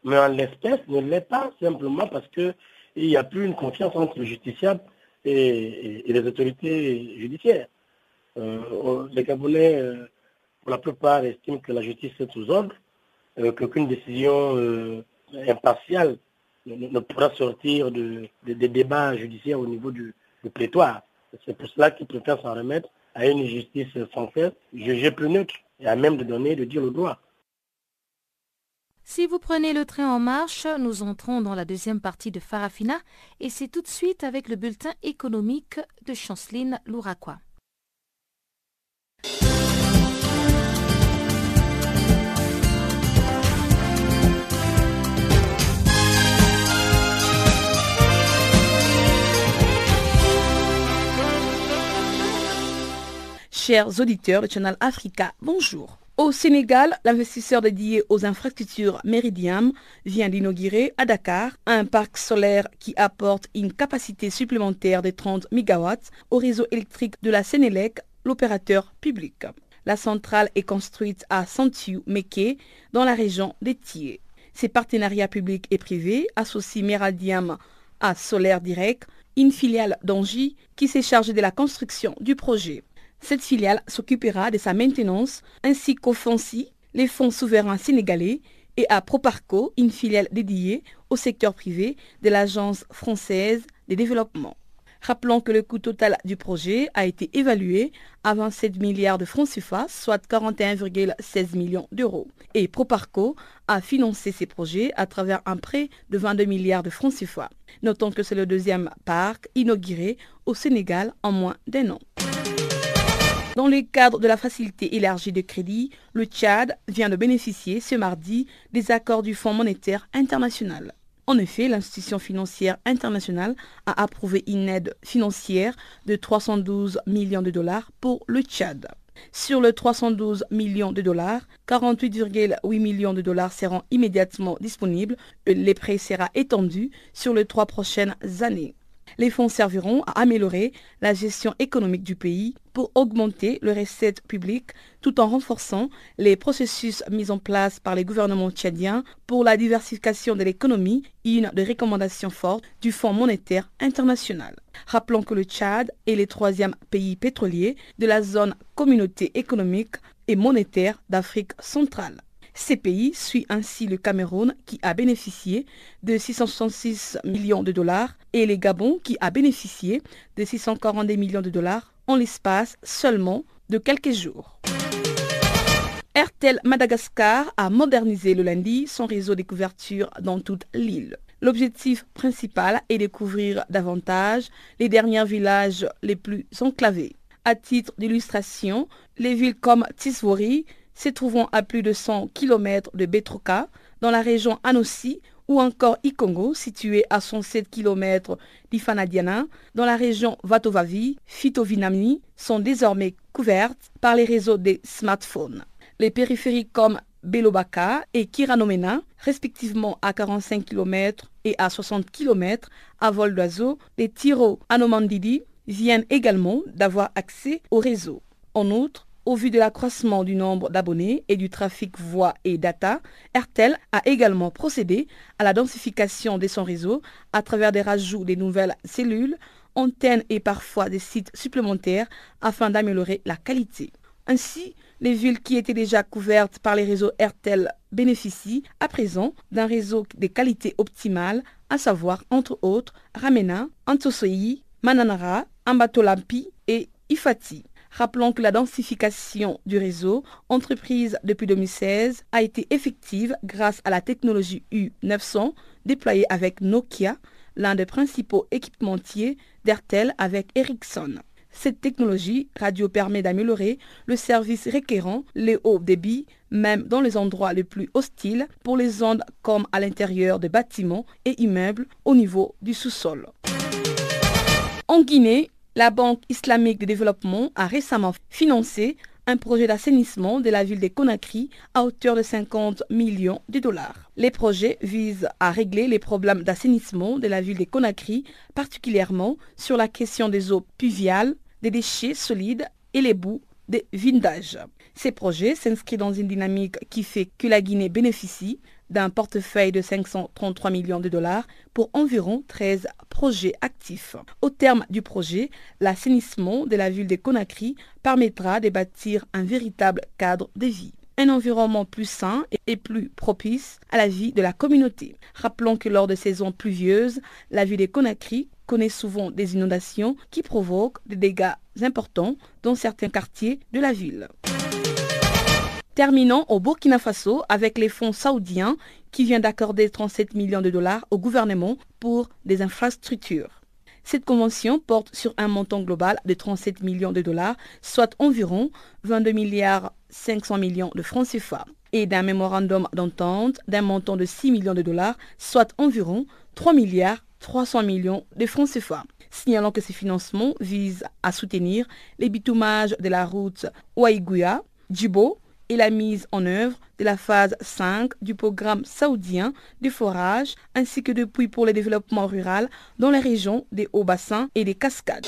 mais en l'espèce ne l'est pas simplement parce qu'il n'y a plus une confiance entre le justiciable et, les autorités judiciaires. Euh, les Gabonais, euh, pour la plupart, estiment que la justice est sous ordre, euh, qu'aucune décision impartiale ne, pourra sortir des débats judiciaires au niveau du, du prétoire. C'est pour cela qu'ils préfèrent s'en remettre à une justice française jugée plus neutre et à même de donner, de dire le droit. Si vous prenez le train en marche, nous entrons dans la deuxième partie de Farafina et c'est tout de suite avec le bulletin économique de Chanceline Louraquois. Chers auditeurs de Channel Africa, bonjour. Au Sénégal, l'investisseur dédié aux infrastructures Meridiam vient d'inaugurer à Dakar un parc solaire qui apporte une capacité supplémentaire de 30 MW au réseau électrique de la Sénélec, l'opérateur public. La centrale est construite à Santiou, Meke, dans la région d'Etier. Ces partenariats publics et privés associent Meridiam à Solaire Direct, une filiale d'Angie qui s'est chargée de la construction du projet. Cette filiale s'occupera de sa maintenance ainsi qu'au FONSI, les fonds souverains sénégalais, et à Proparco, une filiale dédiée au secteur privé de l'Agence française de développement. Rappelons que le coût total du projet a été évalué à 27 milliards de francs CFA, soit 41,16 millions d'euros. Et Proparco a financé ces projets à travers un prêt de 22 milliards de francs CFA. Notons que c'est le deuxième parc inauguré au Sénégal en moins d'un an. Dans le cadre de la facilité élargie de crédit, le Tchad vient de bénéficier ce mardi des accords du Fonds monétaire international. En effet, l'institution financière internationale a approuvé une aide financière de 312 millions de dollars pour le Tchad. Sur le 312 millions de dollars, 48,8 millions de dollars seront immédiatement disponibles. Les prêts sera étendu sur les trois prochaines années. Les fonds serviront à améliorer la gestion économique du pays pour augmenter les recettes publiques tout en renforçant les processus mis en place par les gouvernements tchadiens pour la diversification de l'économie, une des recommandations fortes du Fonds monétaire international. Rappelons que le Tchad est le troisième pays pétrolier de la zone communauté économique et monétaire d'Afrique centrale. Ces pays suivent ainsi le Cameroun qui a bénéficié de 666 millions de dollars et le Gabon qui a bénéficié de 642 millions de dollars en l'espace seulement de quelques jours. Airtel Madagascar a modernisé le lundi son réseau de couverture dans toute l'île. L'objectif principal est de couvrir davantage les derniers villages les plus enclavés. À titre d'illustration, les villes comme Tiswori, se trouvant à plus de 100 km de Betroka, dans la région Anossi, ou encore Ikongo, situé à 107 km d'Ifanadiana, dans la région Vatovavi, Fitovinami, sont désormais couvertes par les réseaux des smartphones. Les périphéries comme Belobaka et Kiranomena, respectivement à 45 km et à 60 km à vol d'oiseau, les Tiro Anomandidi viennent également d'avoir accès au réseau. En outre, au vu de l'accroissement du nombre d'abonnés et du trafic voix et data, Airtel a également procédé à la densification de son réseau à travers des rajouts des nouvelles cellules, antennes et parfois des sites supplémentaires afin d'améliorer la qualité. Ainsi, les villes qui étaient déjà couvertes par les réseaux Airtel bénéficient à présent d'un réseau de qualité optimale à savoir entre autres Ramena, Antosoyi, Mananara, Ambatolampi et Ifati. Rappelons que la densification du réseau, entreprise depuis 2016, a été effective grâce à la technologie U900 déployée avec Nokia, l'un des principaux équipementiers d'Ertel avec Ericsson. Cette technologie radio permet d'améliorer le service requérant les hauts débits, même dans les endroits les plus hostiles pour les ondes comme à l'intérieur des bâtiments et immeubles au niveau du sous-sol. En Guinée, la Banque islamique de développement a récemment financé un projet d'assainissement de la ville de Conakry à hauteur de 50 millions de dollars. Les projets visent à régler les problèmes d'assainissement de la ville de Conakry, particulièrement sur la question des eaux pluviales, des déchets solides et les bouts des vindages. Ces projets s'inscrivent dans une dynamique qui fait que la Guinée bénéficie d'un portefeuille de 533 millions de dollars pour environ 13 projets actifs. Au terme du projet, l'assainissement de la ville de Conakry permettra de bâtir un véritable cadre de vie un environnement plus sain et plus propice à la vie de la communauté. Rappelons que lors de saisons pluvieuses, la ville de Conakry connaît souvent des inondations qui provoquent des dégâts importants dans certains quartiers de la ville. Terminons au Burkina Faso avec les fonds saoudiens qui viennent d'accorder 37 millions de dollars au gouvernement pour des infrastructures. Cette convention porte sur un montant global de 37 millions de dollars, soit environ 22 milliards 500 millions de francs CFA, et d'un mémorandum d'entente d'un montant de 6 millions de dollars, soit environ 3 milliards 300 millions de francs CFA signalant que ces financements visent à soutenir les bitoumages de la route Ouaïgouya, Djibo, et la mise en œuvre de la phase 5 du programme saoudien de forage ainsi que de puits pour le développement rural dans les régions des hauts bassins et des cascades.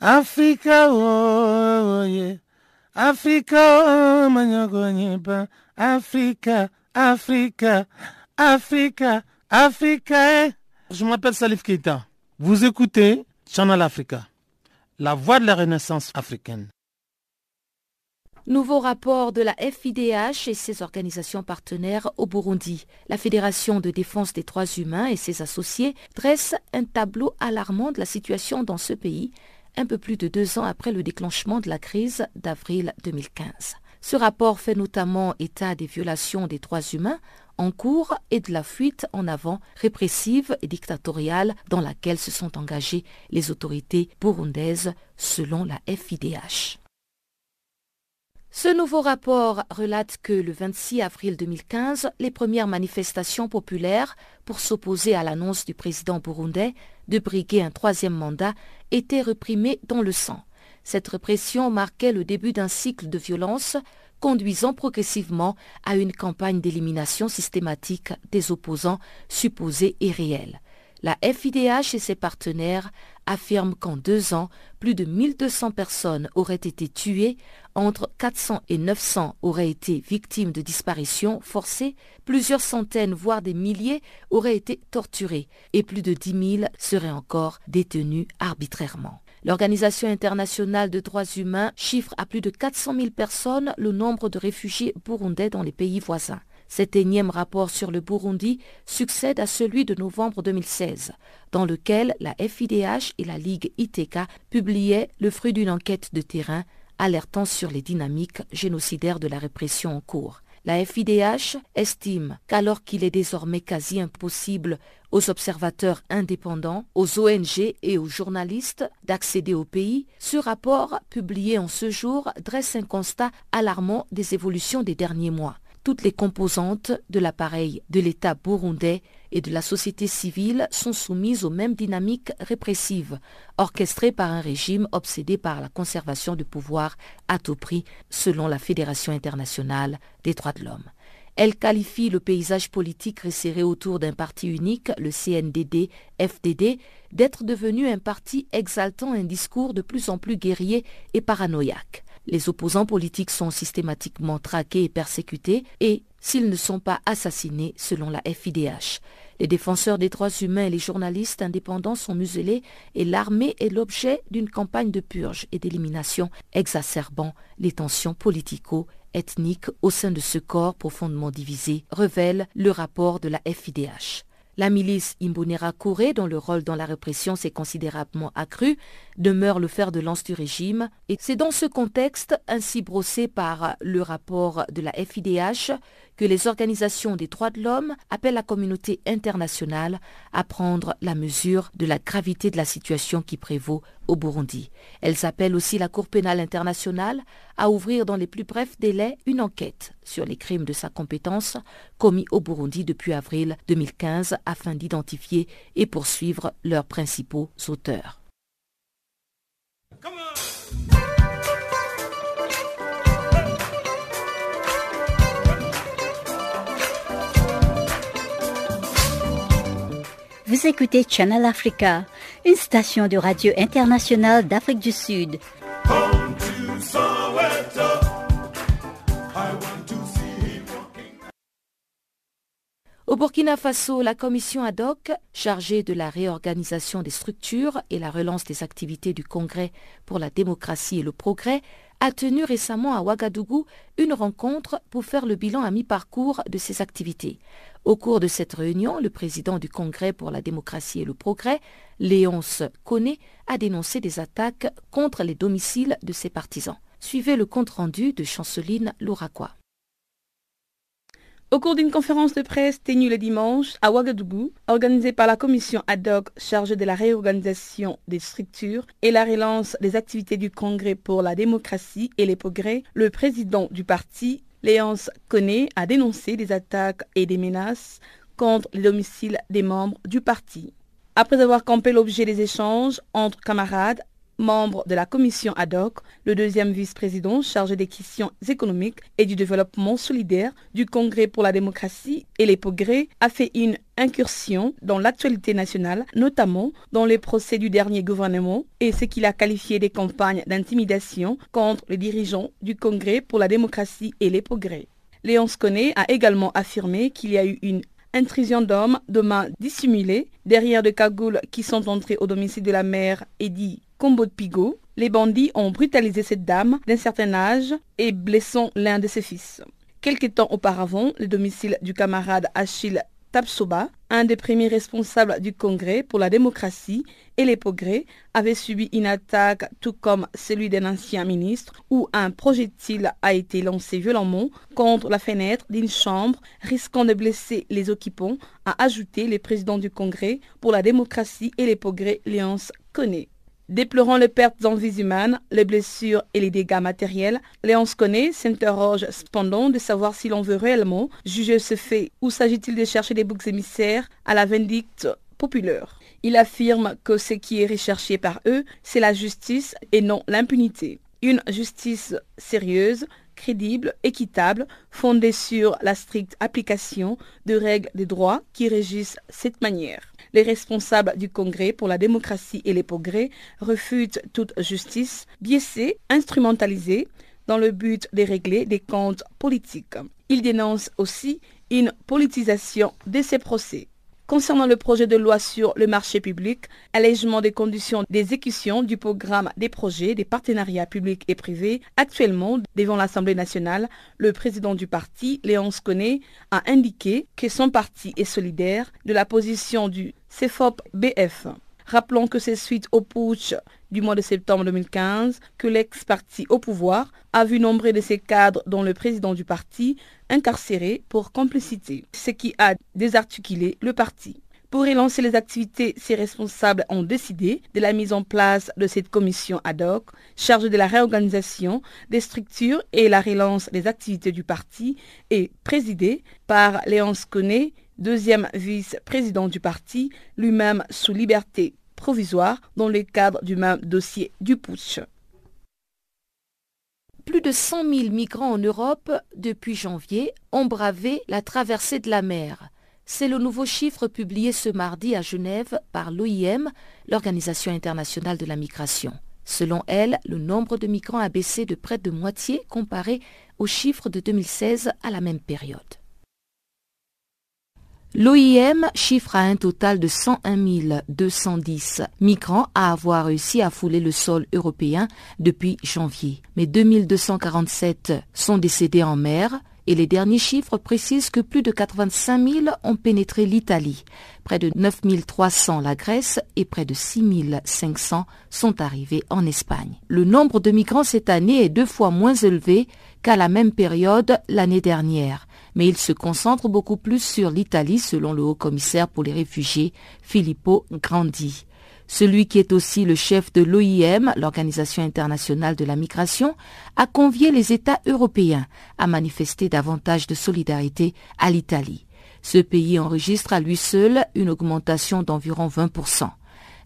Oh, yeah. Africa, Africa, Africa, Africa, Africa. Eh. Je m'appelle Salif Keita. Vous écoutez Channel Africa, la voix de la renaissance africaine. Nouveau rapport de la FIDH et ses organisations partenaires au Burundi. La Fédération de défense des droits humains et ses associés dressent un tableau alarmant de la situation dans ce pays un peu plus de deux ans après le déclenchement de la crise d'avril 2015. Ce rapport fait notamment état des violations des droits humains en cours et de la fuite en avant répressive et dictatoriale dans laquelle se sont engagées les autorités burundaises selon la FIDH. Ce nouveau rapport relate que le 26 avril 2015, les premières manifestations populaires pour s'opposer à l'annonce du président burundais de briguer un troisième mandat étaient réprimées dans le sang. Cette répression marquait le début d'un cycle de violence conduisant progressivement à une campagne d'élimination systématique des opposants supposés et réels. La FIDH et ses partenaires affirment qu'en deux ans, plus de 1200 personnes auraient été tuées, entre 400 et 900 auraient été victimes de disparitions forcées, plusieurs centaines voire des milliers auraient été torturées et plus de 10 000 seraient encore détenus arbitrairement. L'Organisation internationale de droits humains chiffre à plus de 400 000 personnes le nombre de réfugiés burundais dans les pays voisins. Cet énième rapport sur le Burundi succède à celui de novembre 2016, dans lequel la FIDH et la Ligue ITK publiaient le fruit d'une enquête de terrain alertant sur les dynamiques génocidaires de la répression en cours. La FIDH estime qu'alors qu'il est désormais quasi impossible aux observateurs indépendants, aux ONG et aux journalistes d'accéder au pays, ce rapport publié en ce jour dresse un constat alarmant des évolutions des derniers mois toutes les composantes de l'appareil de l'État burundais et de la société civile sont soumises aux mêmes dynamiques répressives, orchestrées par un régime obsédé par la conservation du pouvoir à tout prix, selon la Fédération internationale des droits de l'homme. Elle qualifie le paysage politique resserré autour d'un parti unique, le CNDD-FDD, d'être devenu un parti exaltant un discours de plus en plus guerrier et paranoïaque. Les opposants politiques sont systématiquement traqués et persécutés et, s'ils ne sont pas assassinés selon la FIDH, Les défenseurs des droits humains et les journalistes indépendants sont muselés et l'armée est l'objet d'une campagne de purge et d'élimination exacerbant les tensions politico-ethniques au sein de ce corps profondément divisé, révèle le rapport de la FIDH. La milice Imbonera Kouré, dont le rôle dans la répression s'est considérablement accru, demeure le fer de lance du régime. Et c'est dans ce contexte, ainsi brossé par le rapport de la FIDH, que les organisations des droits de l'homme appellent la communauté internationale à prendre la mesure de la gravité de la situation qui prévaut au Burundi. Elles appellent aussi la Cour pénale internationale à ouvrir dans les plus brefs délais une enquête sur les crimes de sa compétence commis au Burundi depuis avril 2015 afin d'identifier et poursuivre leurs principaux auteurs. Vous écoutez Channel Africa, une station de radio internationale d'Afrique du Sud. Au Burkina Faso, la commission ad hoc, chargée de la réorganisation des structures et la relance des activités du Congrès pour la démocratie et le progrès, a tenu récemment à Ouagadougou une rencontre pour faire le bilan à mi-parcours de ses activités. Au cours de cette réunion, le président du Congrès pour la démocratie et le progrès, Léonce Koné, a dénoncé des attaques contre les domiciles de ses partisans. Suivez le compte-rendu de Chanceline Louraquois. Au cours d'une conférence de presse tenue le dimanche à Ouagadougou, organisée par la commission ad hoc chargée de la réorganisation des structures et la relance des activités du Congrès pour la démocratie et les progrès, le président du parti, Léonce Koné, a dénoncé des attaques et des menaces contre les domiciles des membres du parti. Après avoir campé l'objet des échanges entre camarades membre de la commission ad hoc, le deuxième vice-président chargé des questions économiques et du développement solidaire du Congrès pour la démocratie et les progrès, a fait une incursion dans l'actualité nationale, notamment dans les procès du dernier gouvernement et ce qu'il a qualifié des campagnes d'intimidation contre les dirigeants du Congrès pour la démocratie et les progrès. Léon Sconet a également affirmé qu'il y a eu une intrusion d'hommes de mains dissimulées derrière des cagoules qui sont entrés au domicile de la mère Eddie Combo de Pigot, les bandits ont brutalisé cette dame d'un certain âge et blessant l'un de ses fils. Quelque temps auparavant, le domicile du camarade Achille Tapsoba, un des premiers responsables du Congrès pour la démocratie et les progrès, avait subi une attaque tout comme celui d'un ancien ministre où un projectile a été lancé violemment contre la fenêtre d'une chambre risquant de blesser les occupants, a ajouté le président du Congrès pour la démocratie et les progrès Léonce Connaît. Déplorant les pertes en vies humaines, les blessures et les dégâts matériels, Léonce Conné s'interroge cependant de savoir si l'on veut réellement juger ce fait ou s'agit-il de chercher des boucs émissaires à la vindicte populaire. Il affirme que ce qui est recherché par eux, c'est la justice et non l'impunité. Une justice sérieuse, crédible, équitable, fondée sur la stricte application de règles de droit qui régissent cette manière. Les responsables du Congrès pour la démocratie et les progrès refutent toute justice biaisée, instrumentalisée, dans le but de régler des comptes politiques. Ils dénoncent aussi une politisation de ces procès. Concernant le projet de loi sur le marché public, allègement des conditions d'exécution du programme des projets des partenariats publics et privés, actuellement devant l'Assemblée nationale, le président du parti, Léonce Conné, a indiqué que son parti est solidaire de la position du CFOP-BF. Rappelons que c'est suite au putsch du mois de septembre 2015 que l'ex-parti au pouvoir a vu nombre de ses cadres, dont le président du parti, incarcérés pour complicité, ce qui a désarticulé le parti. Pour relancer les activités, ses responsables ont décidé de la mise en place de cette commission ad hoc chargée de la réorganisation des structures et la relance des activités du parti et présidée par Léonce Conné, deuxième vice-président du parti, lui-même sous liberté provisoire dans le cadre du même dossier du putsch. Plus de 100 000 migrants en Europe, depuis janvier, ont bravé la traversée de la mer. C'est le nouveau chiffre publié ce mardi à Genève par l'OIM, l'Organisation internationale de la migration. Selon elle, le nombre de migrants a baissé de près de moitié comparé aux chiffres de 2016 à la même période. L'OIM chiffre à un total de 101 210 migrants à avoir réussi à fouler le sol européen depuis janvier. Mais 2247 sont décédés en mer et les derniers chiffres précisent que plus de 85 000 ont pénétré l'Italie, près de 9 300 la Grèce et près de 6 500 sont arrivés en Espagne. Le nombre de migrants cette année est deux fois moins élevé qu'à la même période l'année dernière mais il se concentre beaucoup plus sur l'Italie selon le haut-commissaire pour les réfugiés Filippo Grandi. Celui qui est aussi le chef de l'OIM, l'Organisation internationale de la migration, a convié les États européens à manifester davantage de solidarité à l'Italie. Ce pays enregistre à lui seul une augmentation d'environ 20%.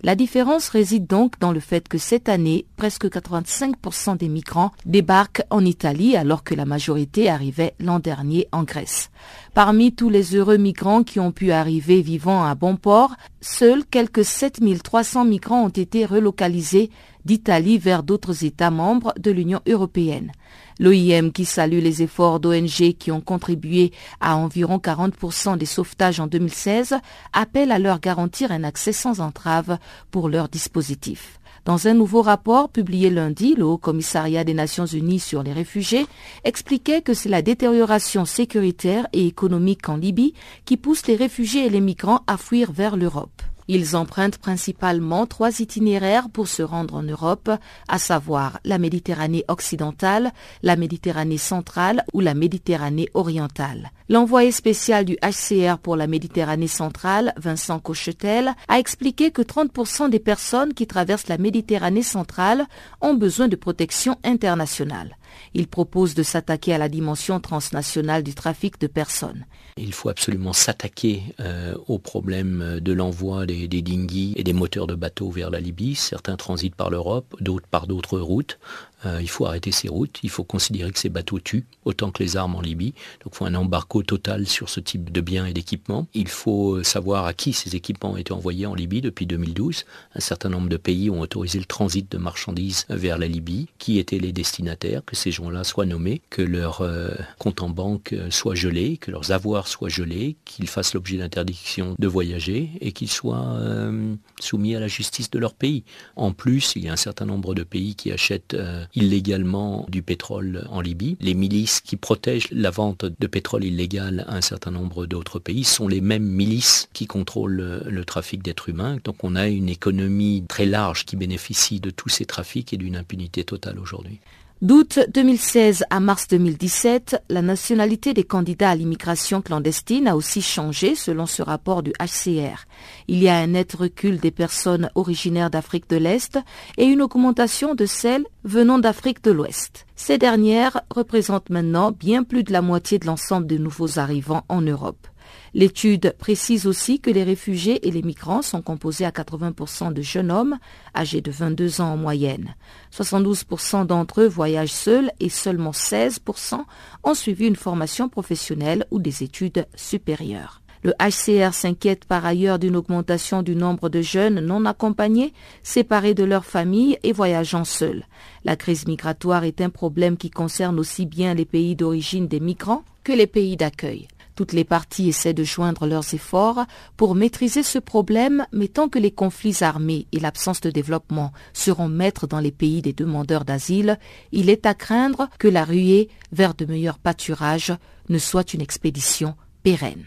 La différence réside donc dans le fait que cette année, presque 85% des migrants débarquent en Italie alors que la majorité arrivait l'an dernier en Grèce. Parmi tous les heureux migrants qui ont pu arriver vivant à bon port, seuls quelques 7300 migrants ont été relocalisés d'Italie vers d'autres États membres de l'Union européenne. L'OIM, qui salue les efforts d'ONG qui ont contribué à environ 40% des sauvetages en 2016, appelle à leur garantir un accès sans entrave pour leur dispositif. Dans un nouveau rapport publié lundi, le Haut Commissariat des Nations Unies sur les réfugiés expliquait que c'est la détérioration sécuritaire et économique en Libye qui pousse les réfugiés et les migrants à fuir vers l'Europe. Ils empruntent principalement trois itinéraires pour se rendre en Europe, à savoir la Méditerranée occidentale, la Méditerranée centrale ou la Méditerranée orientale. L'envoyé spécial du HCR pour la Méditerranée centrale, Vincent Cochetel, a expliqué que 30% des personnes qui traversent la Méditerranée centrale ont besoin de protection internationale. Il propose de s'attaquer à la dimension transnationale du trafic de personnes. Il faut absolument s'attaquer euh, au problème de l'envoi des, des dinghies et des moteurs de bateaux vers la Libye. Certains transitent par l'Europe, d'autres par d'autres routes. Euh, il faut arrêter ces routes, il faut considérer que ces bateaux tuent autant que les armes en Libye. Donc il faut un embargo total sur ce type de biens et d'équipements. Il faut savoir à qui ces équipements ont été envoyés en Libye depuis 2012. Un certain nombre de pays ont autorisé le transit de marchandises vers la Libye. Qui étaient les destinataires? Que ces gens-là soient nommés, que leurs euh, comptes en banque euh, soient gelés, que leurs avoirs soient gelés, qu'ils fassent l'objet d'interdiction de voyager et qu'ils soient soumis à la justice de leur pays. En plus, il y a un certain nombre de pays qui achètent illégalement du pétrole en Libye. Les milices qui protègent la vente de pétrole illégal à un certain nombre d'autres pays sont les mêmes milices qui contrôlent le, trafic d'êtres humains. Donc on a une économie très large qui bénéficie de tous ces trafics et d'une impunité totale aujourd'hui. D'août 2016 à mars 2017, la nationalité des candidats à l'immigration clandestine a aussi changé selon ce rapport du HCR. Il y a un net recul des personnes originaires d'Afrique de l'Est et une augmentation de celles venant d'Afrique de l'Ouest. Ces dernières représentent maintenant bien plus de la moitié de l'ensemble des nouveaux arrivants en Europe. L'étude précise aussi que les réfugiés et les migrants sont composés à 80% de jeunes hommes âgés de 22 ans en moyenne. 72% d'entre eux voyagent seuls et seulement 16% ont suivi une formation professionnelle ou des études supérieures. Le HCR s'inquiète par ailleurs d'une augmentation du nombre de jeunes non accompagnés, séparés de leur famille et voyageant seuls. La crise migratoire est un problème qui concerne aussi bien les pays d'origine des migrants que les pays d'accueil. Toutes les parties essaient de joindre leurs efforts pour maîtriser ce problème, mais tant que les conflits armés et l'absence de développement seront maîtres dans les pays des demandeurs d'asile, il est à craindre que la ruée vers de meilleurs pâturages ne soit une expédition pérenne.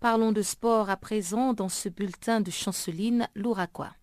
Parlons de sport à présent dans ce bulletin de Chanceline Louraquois.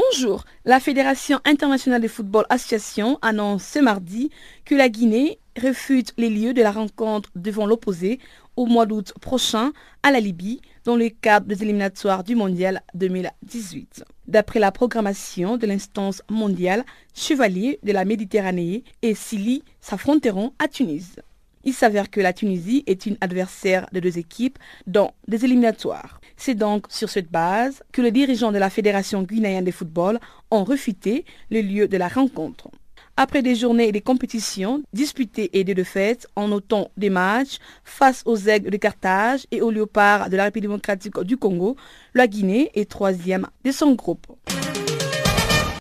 Bonjour. La Fédération internationale de football association annonce ce mardi que la Guinée refute les lieux de la rencontre devant l'opposé au mois d'août prochain à la Libye dans le cadre des éliminatoires du Mondial 2018. D'après la programmation de l'instance mondiale, Chevalier de la Méditerranée et Sili s'affronteront à Tunis. Il s'avère que la Tunisie est une adversaire de deux équipes dans des éliminatoires. C'est donc sur cette base que les dirigeants de la Fédération guinéenne de football ont refuté le lieu de la rencontre. Après des journées et des compétitions disputées et des défaites en notant des matchs face aux aigles de Carthage et aux léopards de la République démocratique du Congo, la Guinée est troisième de son groupe.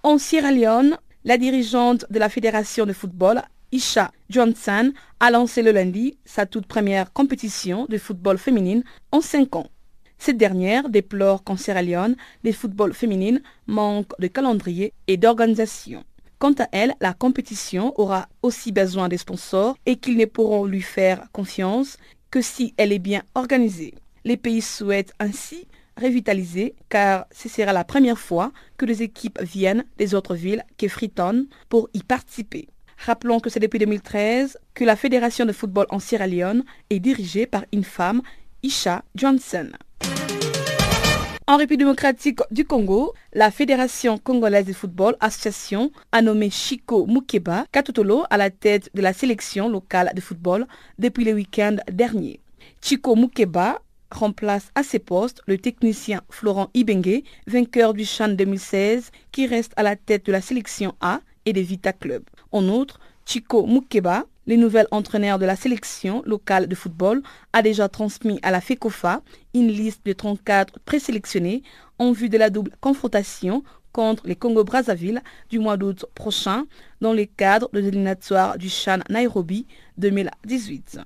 En Sierra Leone, la dirigeante de la Fédération de football Isha Johnson a lancé le lundi sa toute première compétition de football féminine en cinq ans. Cette dernière déplore qu'en Sierra Leone, les footballs féminines manquent de calendrier et d'organisation. Quant à elle, la compétition aura aussi besoin des sponsors et qu'ils ne pourront lui faire confiance que si elle est bien organisée. Les pays souhaitent ainsi revitaliser car ce sera la première fois que les équipes viennent des autres villes que Freetown pour y participer. Rappelons que c'est depuis 2013 que la Fédération de football en Sierra Leone est dirigée par une femme, Isha Johnson. En République démocratique du Congo, la Fédération congolaise de football association a nommé Chico Mukeba Katutolo à la tête de la sélection locale de football depuis le week-end dernier. Chico Mukeba remplace à ses postes le technicien Florent Ibengue, vainqueur du Chan 2016, qui reste à la tête de la sélection A et des Vita Club. En outre, Chico Mukeba, le nouvel entraîneur de la sélection locale de football, a déjà transmis à la FECOFA une liste de 34 présélectionnés en vue de la double confrontation contre les Congo-Brazzaville du mois d'août prochain dans le cadre de l'éliminatoire du Chan Nairobi 2018.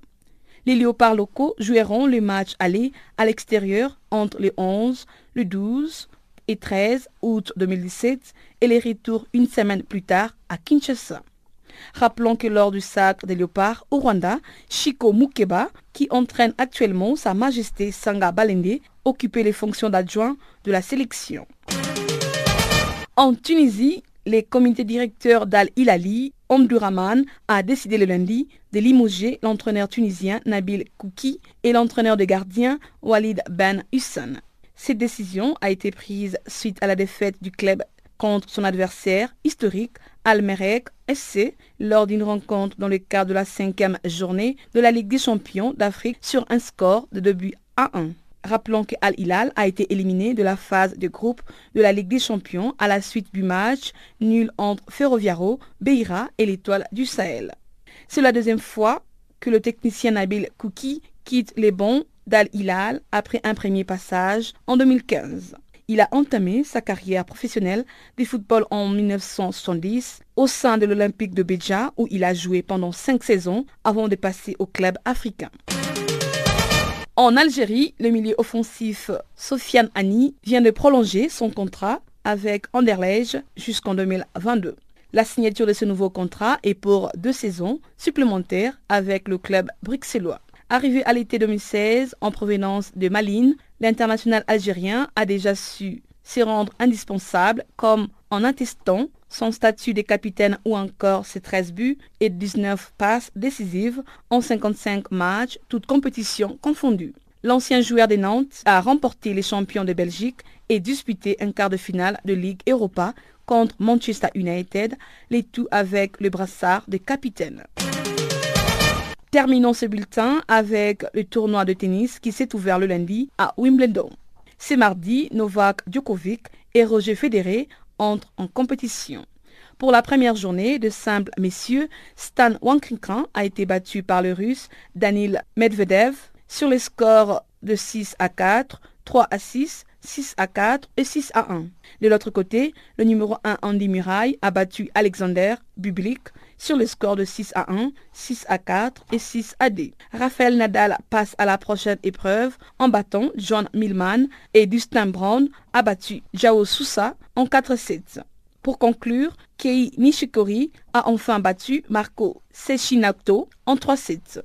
Les léopards locaux joueront le match aller à l'extérieur entre le 11, le 12 et 13 août 2017 et les retours une semaine plus tard à Kinshasa. Rappelons que lors du sacre des léopards au Rwanda, Chico Mukeba, qui entraîne actuellement Sa Majesté Sanga Balende, occupait les fonctions d'adjoint de la sélection. En Tunisie, les comités directeurs d'Al Hilali, Omdurahman, a décidé le lundi de limoger l'entraîneur tunisien Nabil Kouki et l'entraîneur de gardien Walid Ben Hussein. Cette décision a été prise suite à la défaite du club contre son adversaire historique Almerek SC lors d'une rencontre dans le cadre de la cinquième journée de la Ligue des champions d'Afrique sur un score de 2 buts à 1. Rappelons que Al Hilal a été éliminé de la phase de groupe de la Ligue des champions à la suite du match nul entre Ferroviaro, Beira et l'Étoile du Sahel. C'est la deuxième fois que le technicien Nabil Kouki quitte les bons d'Al Hilal après un premier passage en 2015. Il a entamé sa carrière professionnelle de football en 1970 au sein de l'Olympique de Béja où il a joué pendant cinq saisons avant de passer au club africain. En Algérie, le milieu offensif Sofiane Ani vient de prolonger son contrat avec Anderlecht jusqu'en 2022. La signature de ce nouveau contrat est pour deux saisons supplémentaires avec le club bruxellois. Arrivé à l'été 2016 en provenance de Malines, l'international algérien a déjà su se rendre indispensable comme en attestant son statut de capitaine ou encore ses 13 buts et 19 passes décisives en 55 matchs, toutes compétitions confondues. L'ancien joueur des Nantes a remporté les champions de Belgique et disputé un quart de finale de Ligue Europa contre Manchester United, les tout avec le brassard de capitaine. Terminons ce bulletin avec le tournoi de tennis qui s'est ouvert le lundi à Wimbledon. Ce mardi, Novak Djokovic et Roger Federer entrent en compétition. Pour la première journée de simple messieurs, Stan Wawrinka a été battu par le russe Danil Medvedev sur les scores de 6 à 4, 3 à 6, 6 à 4 et 6 à 1. De l'autre côté, le numéro 1 Andy Murray a battu Alexander Bublik sur le score de 6 à 1, 6 à 4 et 6 à 2. Rafael Nadal passe à la prochaine épreuve en battant John Millman et Dustin Brown a battu Jao Sousa en 4-7. Pour conclure, Kei Nishikori a enfin battu Marco Sechinato en 3-7.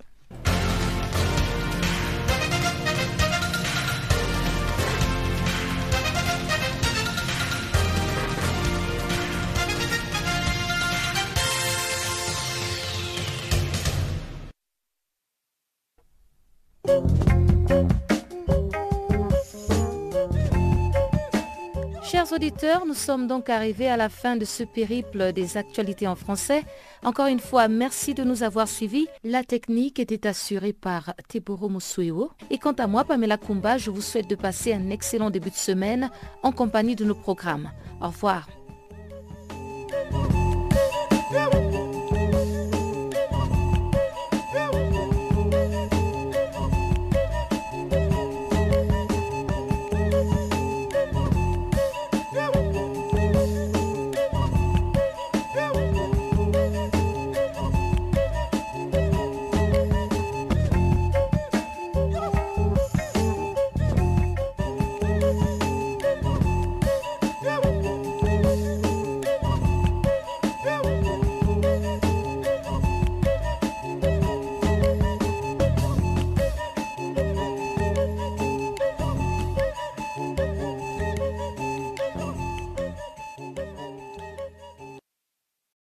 Auditeurs, nous sommes donc arrivés à la fin de ce périple des actualités en français. Encore une fois, merci de nous avoir suivis. La technique était assurée par Teboro Musuewo. Et quant à moi, Pamela Kumba, je vous souhaite de passer un excellent début de semaine en compagnie de nos programmes. Au revoir.